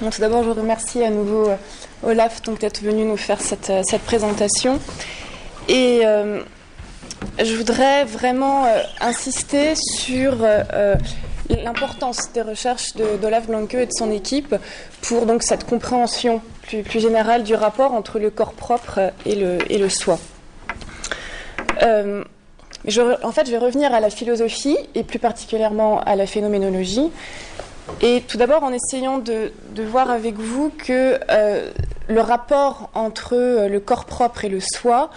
tout d'abord, je remercie à nouveau euh, Olaf d'être venu nous faire cette, euh, présentation. Et euh, je voudrais vraiment insister sur l'importance des recherches d'Olaf Blanke et de son équipe pour donc cette compréhension plus, générale du rapport entre le corps propre et le, soi. En fait, je vais revenir à la philosophie et plus particulièrement à la phénoménologie. Et tout d'abord en essayant de, voir avec vous que euh, le rapport entre euh, le corps propre et le soi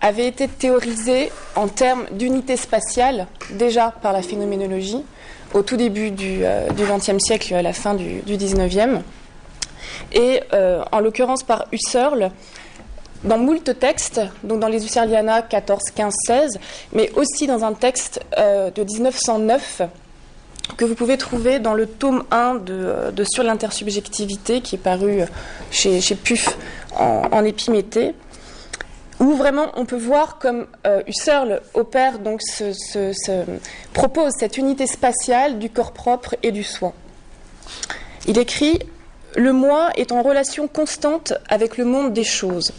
avait été théorisé en termes d'unité spatiale déjà par la phénoménologie au tout début du XXe euh, siècle et à la fin du, XIXe. Et en l'occurrence par Husserl, dans moult textes, donc dans les Husserliana 14, 15, 16, mais aussi dans un texte de 1909 que vous pouvez trouver dans le tome 1 de, Sur l'intersubjectivité qui est paru chez, chez PUF en, Épiméthée, où vraiment on peut voir comme euh, Husserl opère, donc propose cette unité spatiale du corps propre et du soi. Il écrit Le moi est en relation constante avec le monde des choses.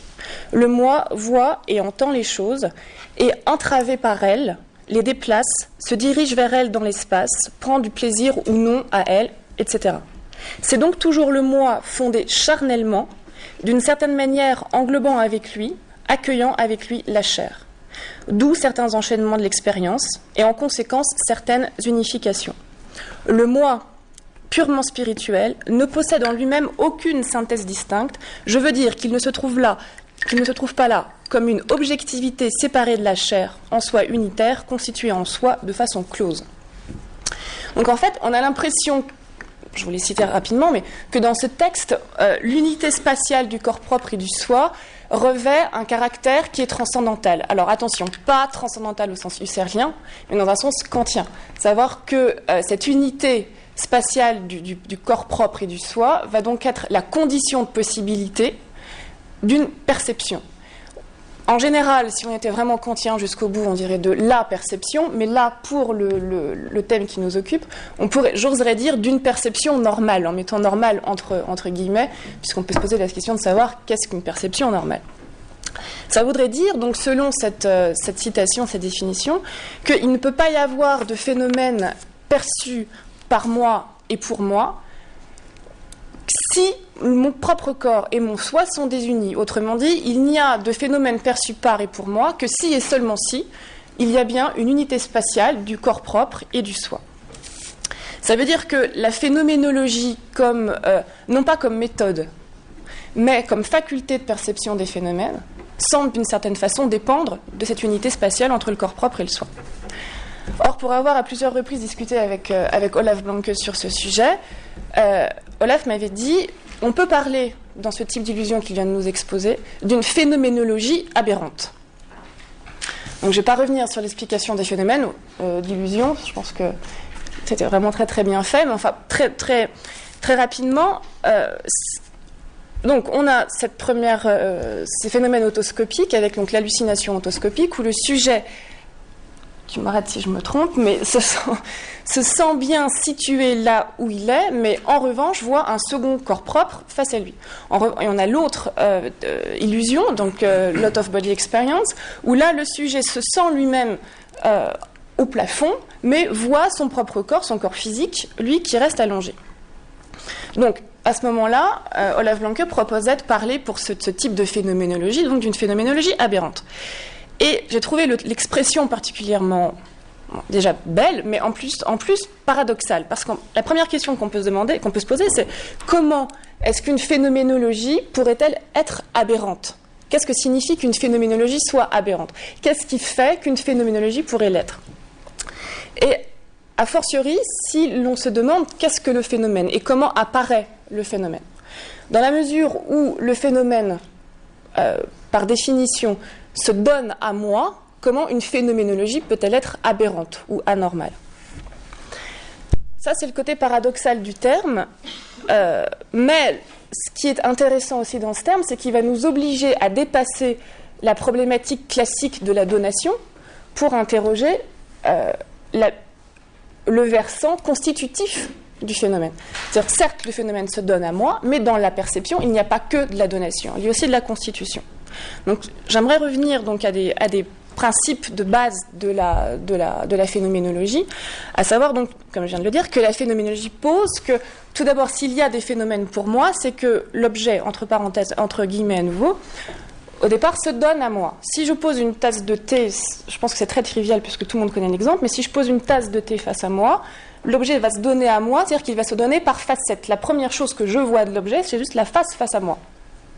Le moi voit et entend les choses, et entravé par elles, les déplace, se dirige vers elle dans l'espace, prend du plaisir ou non à elle, etc. C'est donc toujours le moi fondé charnellement, d'une certaine manière englobant avec lui, accueillant avec lui la chair. D'où certains enchaînements de l'expérience et en conséquence certaines unifications. Le moi purement spirituel ne possède en lui-même aucune synthèse distincte. Je veux dire qu'il ne se trouve là qui ne se trouve pas là comme une objectivité séparée de la chair, en soi unitaire, constituée en soi de façon close. Donc en fait, on a l'impression, je vous citer rapidement, mais que dans ce texte, euh, l'unité spatiale du corps propre et du soi revêt un caractère qui est transcendantal. Alors attention, pas transcendantal au sens husserlien, mais dans un sens kantien. Savoir que euh, cette unité spatiale du corps propre et du soi va donc être la condition de possibilité d'une perception. En général, si on était vraiment contient jusqu'au bout, on dirait de la perception, mais là, pour le, thème qui nous occupe, on pourrait, j'oserais dire, d'une perception normale, en mettant normal entre, guillemets, puisqu'on peut se poser la question de savoir qu'est-ce qu'une perception normale. Ça voudrait dire, donc selon cette, euh, cette citation, cette définition, qu'il ne peut pas y avoir de phénomène perçu par moi et pour moi si mon propre corps et mon soi sont désunis. Autrement dit, il n'y a de phénomène perçu par et pour moi que si et seulement si il y a bien une unité spatiale du corps propre et du soi. Ça veut dire que la phénoménologie, comme, euh, non pas comme méthode, mais comme faculté de perception des phénomènes, semble d'une certaine façon dépendre de cette unité spatiale entre le corps propre et le soi. Or, pour avoir à plusieurs reprises discuté avec, euh, Olaf Blanke sur ce sujet, euh, Olaf m'avait dit on peut parler, dans ce type d'illusion qu'il vient de nous exposer, d'une phénoménologie aberrante. Donc, je ne vais pas revenir sur l'explication des phénomènes euh, d'illusion, je pense que c'était vraiment très très bien fait, mais enfin, très, très, très rapidement. donc, on a cette première, ces phénomènes autoscopiques avec l'hallucination autoscopique où le sujet tu m'arrêtes si je me trompe, mais se sent, bien situé là où il est, mais en revanche voit un second corps propre face à lui. et on a l'autre euh, illusion, donc euh, lot of body experience, où là le sujet se sent lui-même euh, au plafond, mais voit son propre corps, son corps physique, lui qui reste allongé. Donc, à ce moment-là, Olaf Blanke proposait de parler pour ce, ce type de phénoménologie, donc d'une phénoménologie aberrante. Et j'ai trouvé l'expression particulièrement déjà belle, mais en plus, en plus paradoxale. Parce que la première question qu'on peut se demander, qu'on peut se poser, c'est comment est-ce qu'une phénoménologie pourrait-elle être aberrante? Qu'est-ce que signifie qu'une phénoménologie soit aberrante? Qu'est-ce qui fait qu'une phénoménologie pourrait l'être? Et a fortiori, si l'on se demande qu'est-ce que le phénomène et comment apparaît le phénomène. Dans la mesure où le phénomène, euh, par définition, se donne à moi, comment une phénoménologie peut-elle être aberrante ou anormale? Ça, c'est le côté paradoxal du terme. Euh, mais ce qui est intéressant aussi dans ce terme, c'est qu'il va nous obliger à dépasser la problématique classique de la donation pour interroger euh, le versant constitutif du phénomène. C'est-à-dire, certes, le phénomène se donne à moi, mais dans la perception, il n'y a pas que de la donation, il y a aussi de la constitution. Donc, j'aimerais revenir donc à des, à des principes de base de la, de, la, de la phénoménologie, à savoir donc, comme je viens de le dire, que la phénoménologie pose que tout d'abord, s'il y a des phénomènes pour moi, c'est que l'objet, entre parenthèses, entre guillemets à nouveau, au départ, se donne à moi. Si je pose une tasse de thé, je pense que c'est très trivial puisque tout le monde connaît l'exemple, mais si je pose une tasse de thé face à moi, l'objet va se donner à moi, c'est-à-dire qu'il va se donner par facette. La première chose que je vois de l'objet, c'est juste la face face à moi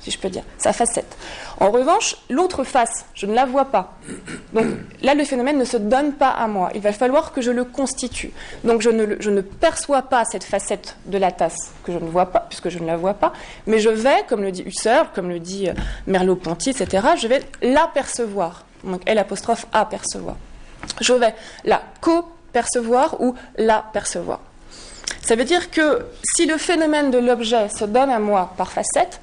si je peux dire, sa facette. En revanche, l'autre face, je ne la vois pas. Donc là, le phénomène ne se donne pas à moi. Il va falloir que je le constitue. Donc je ne, perçois pas cette facette de la tasse que je ne vois pas, puisque je ne la vois pas, mais je vais, comme le dit Husserl, comme le dit euh, Merleau-Ponty, etc., je vais l'apercevoir. Donc L apostrophe apercevoir. Je vais la co-percevoir ou la percevoir. Ça veut dire que si le phénomène de l'objet se donne à moi par facette,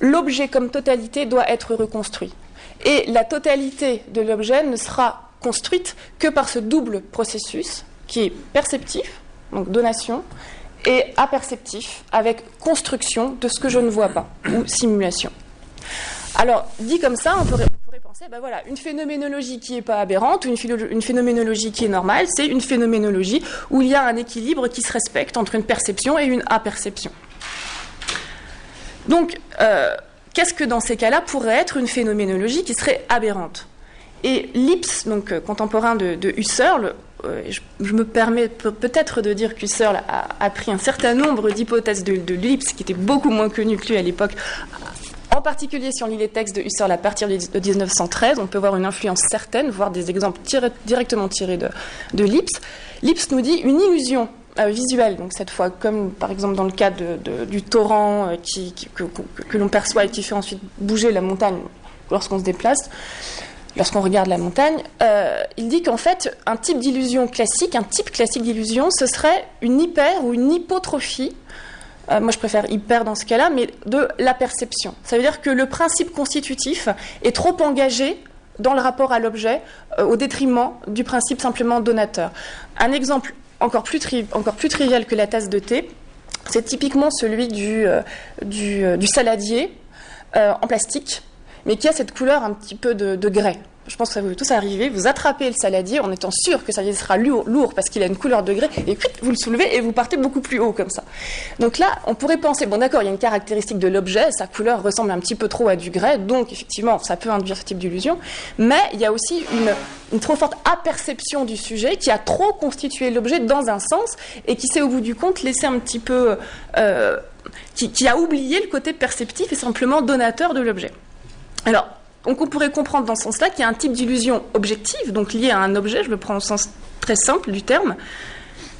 l'objet comme totalité doit être reconstruit. Et la totalité de l'objet ne sera construite que par ce double processus qui est perceptif, donc donation, et aperceptif, avec construction de ce que je ne vois pas, ou simulation. Alors, dit comme ça, on pourrait, penser, ben voilà, une phénoménologie qui n'est pas aberrante, une, une phénoménologie qui est normale, c'est une phénoménologie où il y a un équilibre qui se respecte entre une perception et une aperception. Donc, euh, qu'est-ce que dans ces cas-là pourrait être une phénoménologie qui serait aberrante Et Lips, donc euh, contemporain de, Husserl, euh, je, me permets peut-être de dire qu'Husserl a, pris un certain nombre d'hypothèses de, de Lips qui étaient beaucoup moins connues que lui à l'époque. En particulier, si on lit les textes de Husserl à partir de 1913, on peut voir une influence certaine, voire des exemples directement tirés de, de Lips. Lips nous dit une illusion euh, visuel, donc cette fois, comme par exemple dans le cas du torrent euh, qui, que, l'on perçoit et qui fait ensuite bouger la montagne lorsqu'on se déplace, lorsqu'on regarde la montagne, euh, il dit qu'en fait, un type d'illusion classique, un type classique d'illusion, ce serait une hyper ou une hypotrophie. moi, je préfère hyper dans ce cas-là, mais de la perception. Ça veut dire que le principe constitutif est trop engagé dans le rapport à l'objet au détriment du principe simplement donateur. Un exemple encore plus, trivial que la tasse de thé, c'est typiquement celui du, euh, euh, du, saladier euh, en plastique, mais qui a cette couleur un petit peu de grès je pense que ça vous est tous arriver, vous attrapez le saladier en étant sûr que ça sera lourd, lourd parce qu'il a une couleur de grès, et puis vous le soulevez et vous partez beaucoup plus haut comme ça. Donc là, on pourrait penser, bon d'accord, il y a une caractéristique de l'objet, sa couleur ressemble un petit peu trop à du grès, donc effectivement, ça peut induire ce type d'illusion, mais il y a aussi une, trop forte aperception du sujet qui a trop constitué l'objet dans un sens et qui s'est au bout du compte laissé un petit peu... Euh, qui, qui a oublié le côté perceptif et simplement donateur de l'objet. Alors, donc on pourrait comprendre dans ce sens-là qu'il y a un type d'illusion objective, donc liée à un objet, je le prends au sens très simple du terme,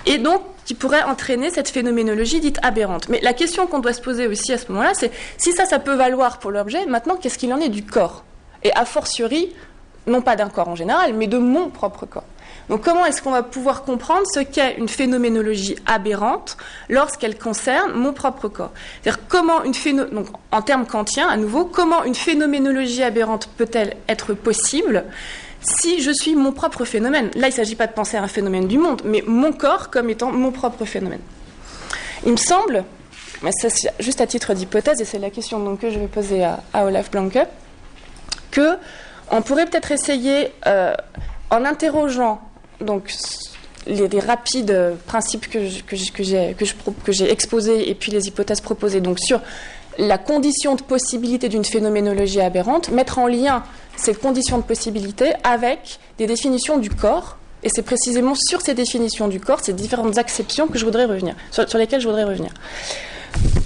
et donc qui pourrait entraîner cette phénoménologie dite aberrante. Mais la question qu'on doit se poser aussi à ce moment-là, c'est si ça, ça peut valoir pour l'objet, maintenant qu'est-ce qu'il en est du corps? Et a fortiori, non pas d'un corps en général, mais de mon propre corps. Donc comment est-ce qu'on va pouvoir comprendre ce qu'est une phénoménologie aberrante lorsqu'elle concerne mon propre corps? Comment une phéno... En termes kantiens, à nouveau, comment une phénoménologie aberrante peut-elle être possible si je suis mon propre phénomène? Là, il ne s'agit pas de penser à un phénomène du monde, mais mon corps comme étant mon propre phénomène. Il me semble, mais juste à titre d'hypothèse, et c'est la question que je vais poser à, Olaf Blanke, que on pourrait peut-être essayer, euh, en interrogeant donc les, rapides principes que, j'ai exposés et puis les hypothèses proposées donc sur la condition de possibilité d'une phénoménologie aberrante, mettre en lien ces conditions de possibilité avec des définitions du corps. Et c'est précisément sur ces définitions du corps, ces différentes acceptions que je voudrais revenir, sur, lesquelles je voudrais revenir.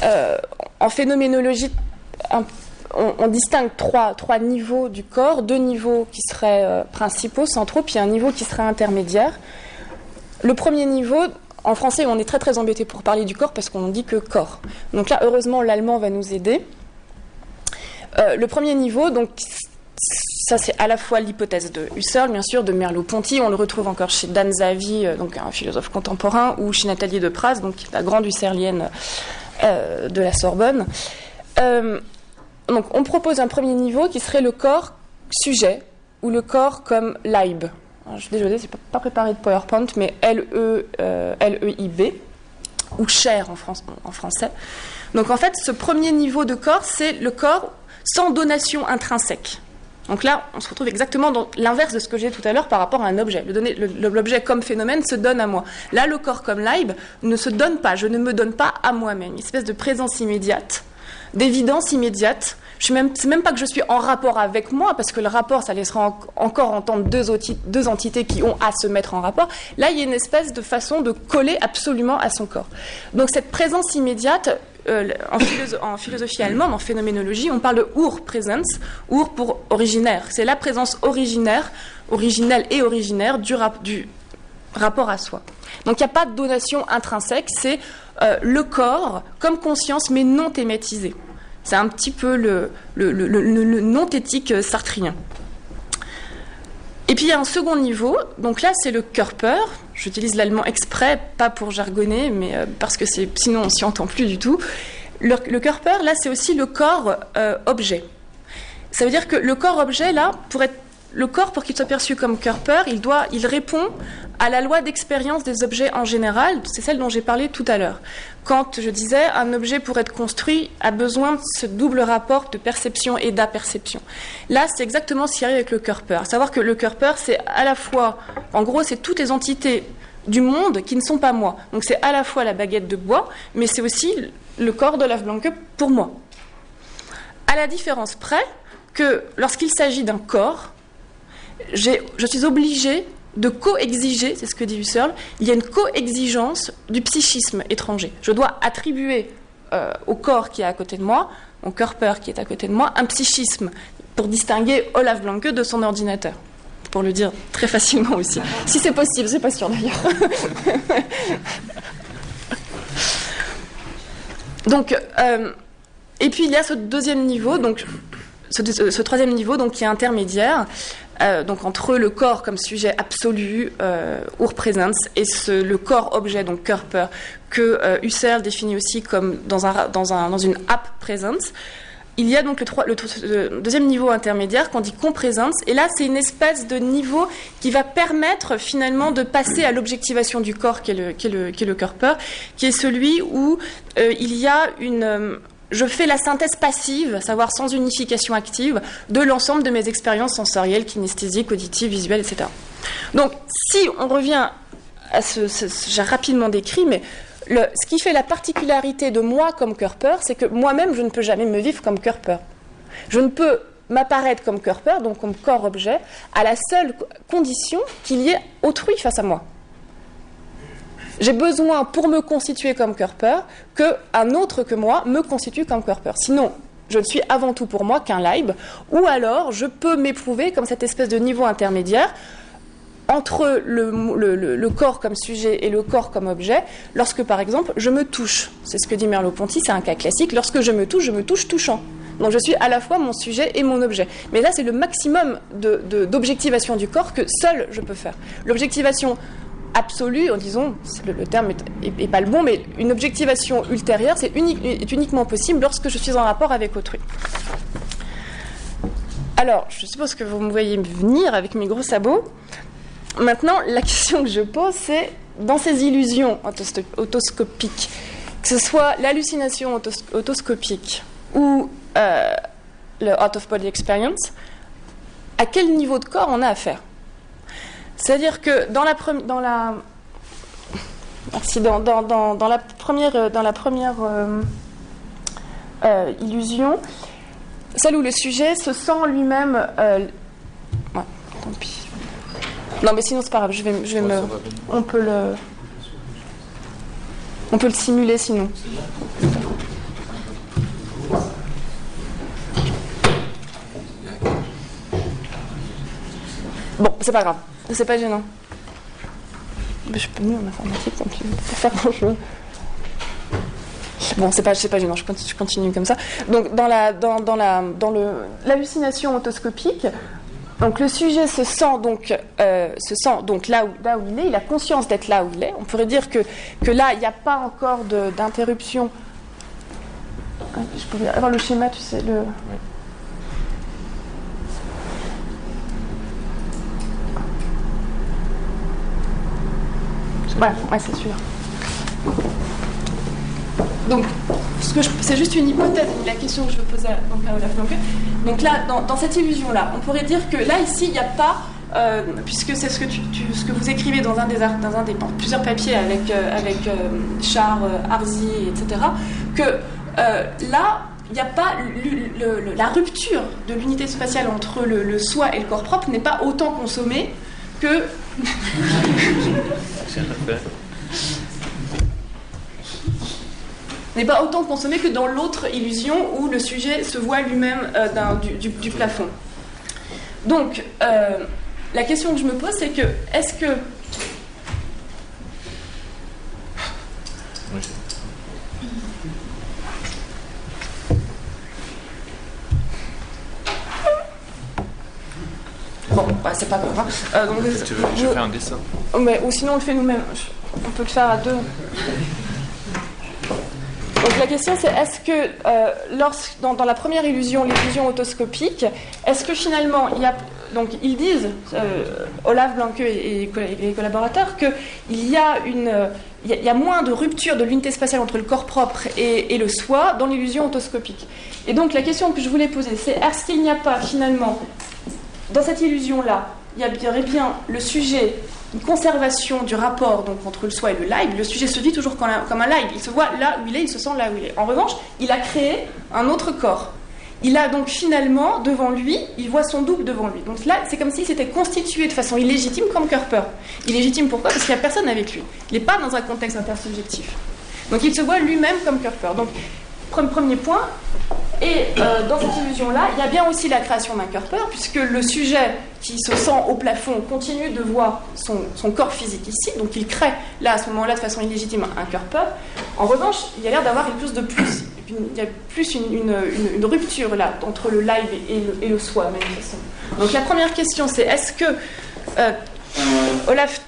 Euh, en phénoménologie, on, distingue trois, niveaux du corps, deux niveaux qui seraient euh, principaux, centraux, puis un niveau qui serait intermédiaire. Le premier niveau, en français, on est très très embêté pour parler du corps parce qu'on dit que corps. Donc là, heureusement, l'allemand va nous aider. Euh, le premier niveau, donc ça c'est à la fois l'hypothèse de Husserl, bien sûr, de Merleau-Ponty, on le retrouve encore chez Dan Zavi, euh, donc un philosophe contemporain, ou chez Nathalie de Praz, donc la grande husserlienne de la Sorbonne. Donc on propose un premier niveau qui serait le corps sujet ou le corps comme je suis désolée, c'est pas, préparé de PowerPoint, mais L-E, euh, L-E-I-B. ou chair en, en français. Donc en fait, ce premier niveau de corps, c'est le corps sans donation intrinsèque. Donc là, on se retrouve exactement dans l'inverse de ce que j'ai tout à l'heure par rapport à un objet. L'objet comme phénomène se donne à moi. Là, le corps comme live ne se donne pas. Je ne me donne pas à moi-même. Une espèce de présence immédiate, d'évidence immédiate. Ce n'est même, même pas que je suis en rapport avec moi, parce que le rapport, ça laissera encore entendre deux, entités qui ont à se mettre en rapport. Là, il y a une espèce de façon de coller absolument à son corps. Donc cette présence immédiate, euh, en, philosophie allemande, en phénoménologie, on parle de Urpräsenz, Ur pour originaire. C'est la présence originaire, originelle et originaire du, rapport à soi. Donc il n'y a pas de donation intrinsèque, c'est euh, le corps comme conscience mais non thématisé. C'est un petit peu le, non-thétique sartrien. Et puis il y a un second niveau, donc là c'est le Körper. J'utilise l'allemand exprès, pas pour jargonner, mais euh, parce que sinon on s'y entend plus du tout. Le, Körper, là c'est aussi le corps euh. Ça veut dire que le corps objet, là, pour être le corps, pour qu'il soit perçu comme Körper, il, doit, il répond à la loi d'expérience des objets en général, c'est celle dont j'ai parlé tout à l'heure. Quand je disais un objet pour être construit a besoin de ce double rapport de perception et d'aperception. Là, c'est exactement ce qui arrive avec le. À savoir que le Körper, c'est à la fois, en gros, c'est toutes les entités du monde qui ne sont pas moi. Donc c'est à la fois la baguette de bois, mais c'est aussi le corps de l'œuf Blanque pour moi. À la différence près que lorsqu'il s'agit d'un corps, je suis obligée de co-exiger, c'est ce que dit Husserl, il y a une co-exigence du psychisme étranger. Je dois attribuer euh, au corps qui est à côté de moi, au Körper qui est à côté de moi, un psychisme pour distinguer Olaf Blanke de son ordinateur. Pour le dire très facilement aussi. Si c'est possible, c'est pas sûr d'ailleurs. donc, euh, et puis il y a ce deuxième niveau, donc ce, troisième niveau donc qui est intermédiaire, euh, donc entre le corps comme sujet absolu, euh, Urpräsenz, et le corps objet, donc Körper, que euh, Husserl définit aussi comme dans, un, dans, un, dans une app présence. Il y a donc le, deuxième niveau intermédiaire qu'on dit comprésence, et là c'est une espèce de niveau qui va permettre finalement de passer à l'objectivation du corps qui est le, qui qui est Körper, qui est celui où euh, il y a une je fais la synthèse passive, savoir sans unification active, de l'ensemble de mes expériences sensorielles, kinesthésiques, auditives, visuelles, etc. Donc, si on revient à ce, j'ai rapidement décrit, mais ce qui fait la particularité de moi comme Körper, c'est que moi-même, je ne peux jamais me vivre comme Körper. Je ne peux m'apparaître comme Körper, donc comme corps-objet, à la seule condition qu'il y ait autrui face à moi. J'ai besoin, pour me constituer comme Körper, qu'un autre que moi me constitue comme Körper. Sinon, je ne suis avant tout pour moi qu'un Leib, ou alors je peux m'éprouver comme cette espèce de niveau intermédiaire entre le, corps comme sujet et le corps comme objet, lorsque par exemple je me touche. C'est ce que dit Merleau-Ponty, c'est un cas classique. Lorsque je me touche, je me touche touchant. Donc je suis à la fois mon sujet et mon objet. Mais là, c'est le maximum d'objectivation du corps que seul je peux faire. L'objectivation absolue, en disant, le, terme est, pas le bon, mais une objectivation ultérieure, c'est est uniquement possible lorsque je suis en rapport avec autrui. Alors, je suppose que vous me voyez venir avec mes gros sabots. Maintenant, la question que je pose, c'est dans ces illusions autoscopiques, que ce soit l'hallucination autoscopique ou euh, le out of body experience, à quel niveau de corps on a affaire? C'est-à-dire que dans la, dans la, dans, dans, dans, la première, dans la première euh, euh, illusion, celle où le sujet se sent lui-même. Euh, ouais, tant pis. Non, mais sinon c'est pas grave. Je vais, je vais me. On peut le. On peut le simuler sinon. Bon, c'est pas grave. C'est pas gênant. Je peux mieux en informatique, donc je faire grand chose. Bon, c'est pas, pas gênant, je continue, comme ça. Donc, dans la, dans, dans la, dans le, l'hallucination autoscopique, donc le sujet se sent donc, euh, se sent donc là, où, là où il est, il a conscience d'être là où il est. On pourrait dire que, que là, il n'y a pas encore d'interruption. Je pourrais avoir le schéma, tu sais, le. Ouais, ouais c'est sûr. donc, c'est juste une hypothèse, la question que je posais donc, à Olaf Blanque. Donc là, dans, cette illusion-là, on pourrait dire que là, ici, il n'y a pas, euh, puisque c'est ce, que ce que vous écrivez dans un des, dans un des plusieurs papiers avec, euh, avec euh, Char, Arzi, etc., que là, il n'y a pas la rupture de l'unité spatiale entre le, soi et le corps propre n'est pas autant consommée que n'est pas autant consommé que dans l'autre illusion où le sujet se voit lui-même euh, du, plafond. Donc, euh, la question que je me pose, c'est que est-ce que Bon, bah, c'est pas grave. Euh, donc, tu veux, je fais un dessin. Mais, ou sinon, on le fait nous-mêmes. On peut le faire à deux. Donc la question c'est est-ce que euh, dans, la première illusion, l'illusion autoscopique, est-ce que finalement il y a donc ils disent euh, Olaf Blanque et, les collaborateurs qu'il y a une il y, a moins de rupture de l'unité spatiale entre le corps propre et, le soi dans l'illusion autoscopique. Et donc la question que je voulais poser c'est est-ce qu'il n'y a pas finalement dans cette illusion là il y aurait bien le sujet une conservation du rapport donc, entre le soi et le live. Le sujet se vit toujours comme un, live. Il se voit là où il est, il se sent là où il est. En revanche, il a créé un autre corps. Il a donc finalement devant lui, il voit son double devant lui. Donc là, c'est comme s'il s'était constitué de façon illégitime comme Kerper. Illégitime pourquoi? Parce qu'il n'y a personne avec lui. Il n'est pas dans un contexte intersubjectif. Donc il se voit lui-même comme Kerper. Donc premier point. Et euh, dans cette illusion-là, il y a bien aussi la création d'un cœur peur, puisque le sujet qui se sent au plafond continue de voir son, corps physique ici, donc il crée là, à ce moment-là, de façon illégitime, un cœur peur. En revanche, il y a l'air d'avoir quelque chose de plus. Il y a plus une, rupture là entre le live et le, soi, manifestement. Donc la première question, c'est est-ce que, euh, Olaf,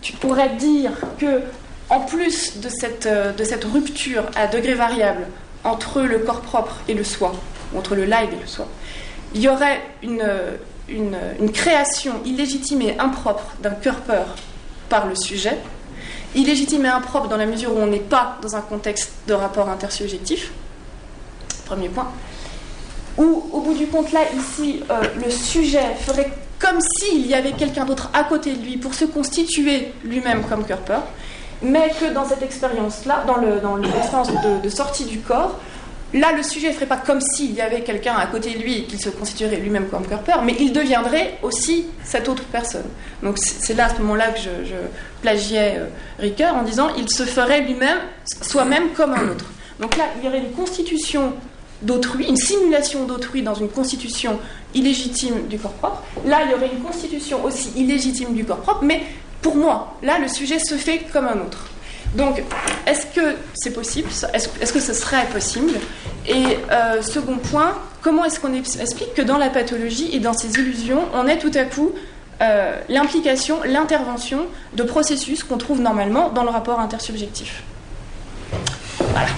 tu pourrais dire que, en plus de cette, euh, de cette rupture à degré variable, entre le corps propre et le soi, entre le live et le soi, il y aurait une, une, création illégitime et impropre d'un cœur-peur par le sujet, illégitime et impropre dans la mesure où on n'est pas dans un contexte de rapport intersubjectif, premier point, où au bout du compte là, ici, euh, le sujet ferait comme s'il y avait quelqu'un d'autre à côté de lui pour se constituer lui-même comme cœur-peur, mais que dans cette expérience-là, dans, le, l'expérience de, sortie du corps, là, le sujet ne ferait pas comme s'il y avait quelqu'un à côté de lui et qu'il se constituerait lui-même comme cœur mais il deviendrait aussi cette autre personne. Donc c'est là, à ce moment-là, que je, plagiais euh, Ricoeur en disant il se ferait lui-même, soi-même comme un autre. Donc là, il y aurait une constitution d'autrui, une simulation d'autrui dans une constitution illégitime du corps propre. Là, il y aurait une constitution aussi illégitime du corps propre, mais pour moi, là, le sujet se fait comme un autre. Donc, est-ce que c'est possible? Est-ce que ce serait possible? Et euh, second point, comment est-ce qu'on explique que dans la pathologie et dans ces illusions, on ait tout à coup euh, l'implication, l'intervention de processus qu'on trouve normalement dans le rapport intersubjectif? Voilà.